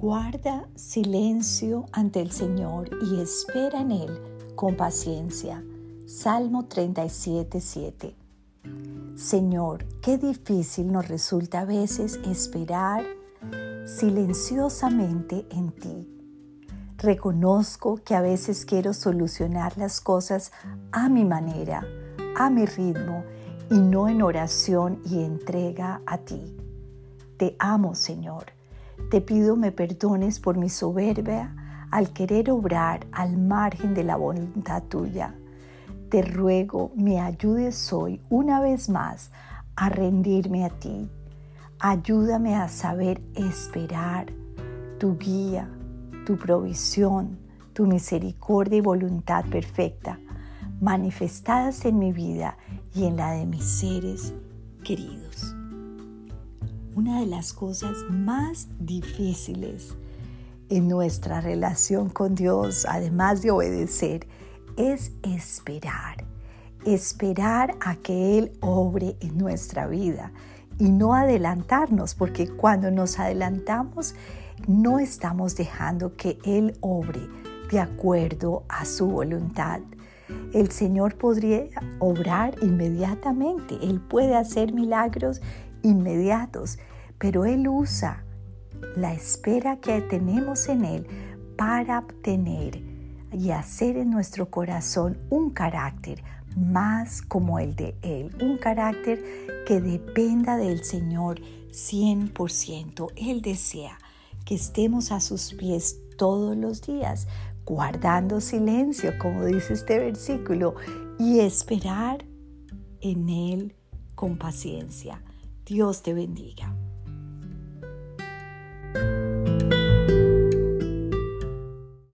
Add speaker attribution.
Speaker 1: Guarda silencio ante el Señor y espera en Él con paciencia. Salmo 37, 7. Señor, qué difícil nos resulta a veces esperar silenciosamente en ti. Reconozco que a veces quiero solucionar las cosas a mi manera, a mi ritmo y no en oración y entrega a ti. Te amo, Señor. Te pido me perdones por mi soberbia al querer obrar al margen de la voluntad tuya. Te ruego me ayudes hoy una vez más a rendirme a ti. Ayúdame a saber esperar tu guía, tu provisión, tu misericordia y voluntad perfecta, manifestadas en mi vida y en la de mis seres queridos. Una de las cosas más difíciles en nuestra relación con Dios, además de obedecer, es esperar. Esperar a que Él obre en nuestra vida y no adelantarnos, porque cuando nos adelantamos, no estamos dejando que Él obre de acuerdo a su voluntad. El Señor podría obrar inmediatamente, Él puede hacer milagros inmediatos, pero Él usa la espera que tenemos en Él para obtener y hacer en nuestro corazón un carácter más como el de Él, un carácter que dependa del Señor 100%. Él desea que estemos a sus pies todos los días, guardando silencio, como dice este versículo, y esperar en Él con paciencia. Dios te bendiga.